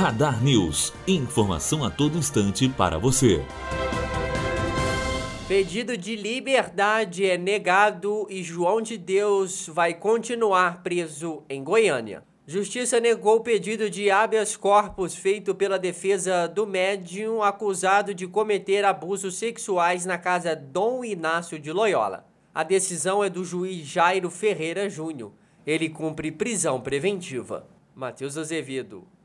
Radar News. Informação a todo instante para você. Pedido de liberdade é negado e João de Deus vai continuar preso em Goiânia. Justiça negou o pedido de habeas corpus feito pela defesa do médium acusado de cometer abusos sexuais na casa Dom Inácio de Loyola. A decisão é do juiz Jairo Ferreira Júnior. Ele cumpre prisão preventiva. Matheus Azevedo,